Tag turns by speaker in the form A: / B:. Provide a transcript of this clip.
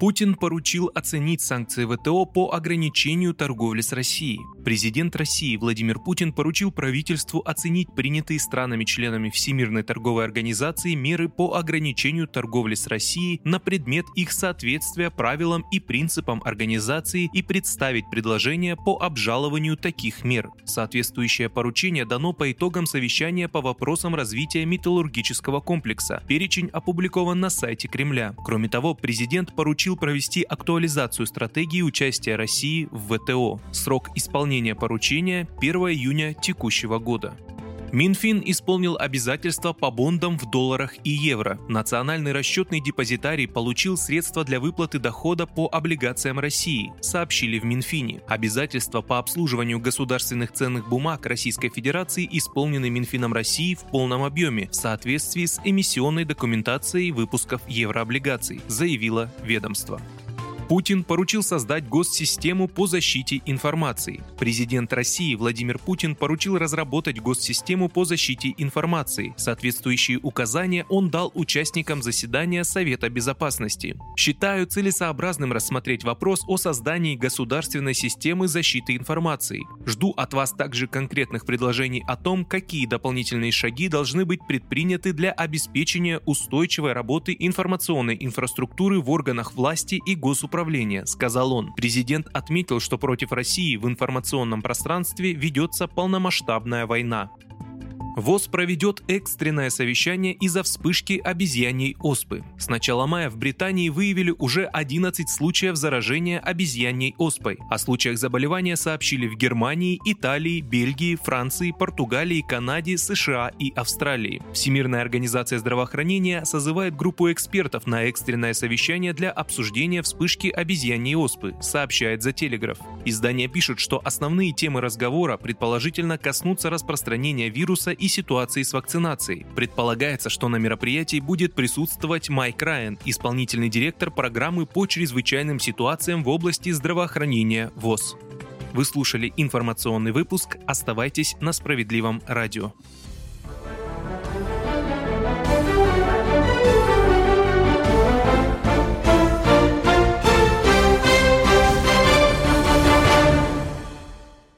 A: Путин поручил оценить санкции ВТО по ограничению торговли с Россией. Президент России Владимир Путин поручил правительству оценить принятые странами-членами Всемирной торговой организации меры по ограничению торговли с Россией на предмет их соответствия правилам и принципам организации и представить предложение по обжалованию таких мер. Соответствующее поручение дано по итогам совещания по вопросам развития металлургического комплекса. Перечень опубликован на сайте Кремля. Кроме того, президент поручил поручил провести актуализацию стратегии участия России в ВТО. Срок исполнения поручения – 1 июня текущего года. Минфин исполнил обязательства по бондам в долларах и евро. Национальный расчетный депозитарий получил средства для выплаты дохода по облигациям России, сообщили в Минфине. Обязательства по обслуживанию государственных ценных бумаг Российской Федерации исполнены Минфином России в полном объеме в соответствии с эмиссионной документацией выпусков еврооблигаций, заявило ведомство. Путин поручил создать госсистему по защите информации. Президент России Владимир Путин поручил разработать госсистему по защите информации. Соответствующие указания он дал участникам заседания Совета Безопасности. Считаю целесообразным рассмотреть вопрос о создании государственной системы защиты информации. Жду от вас также конкретных предложений о том, какие дополнительные шаги должны быть предприняты для обеспечения устойчивой работы информационной инфраструктуры в органах власти и госуправления управления, сказал он. Президент отметил, что против России в информационном пространстве ведется полномасштабная война. ВОЗ проведет экстренное совещание из-за вспышки обезьяньей оспы. С начала мая в Британии выявили уже 11 случаев заражения обезьяньей оспой. О случаях заболевания сообщили в Германии, Италии, Бельгии, Франции, Португалии, Канаде, США и Австралии. Всемирная организация здравоохранения созывает группу экспертов на экстренное совещание для обсуждения вспышки обезьяньей оспы, сообщает за Телеграф. Издание пишет, что основные темы разговора предположительно коснутся распространения вируса и ситуации с вакцинацией. Предполагается, что на мероприятии будет присутствовать Майк Райан, исполнительный директор программы по чрезвычайным ситуациям в области здравоохранения ВОЗ. Вы слушали информационный выпуск. Оставайтесь на справедливом радио.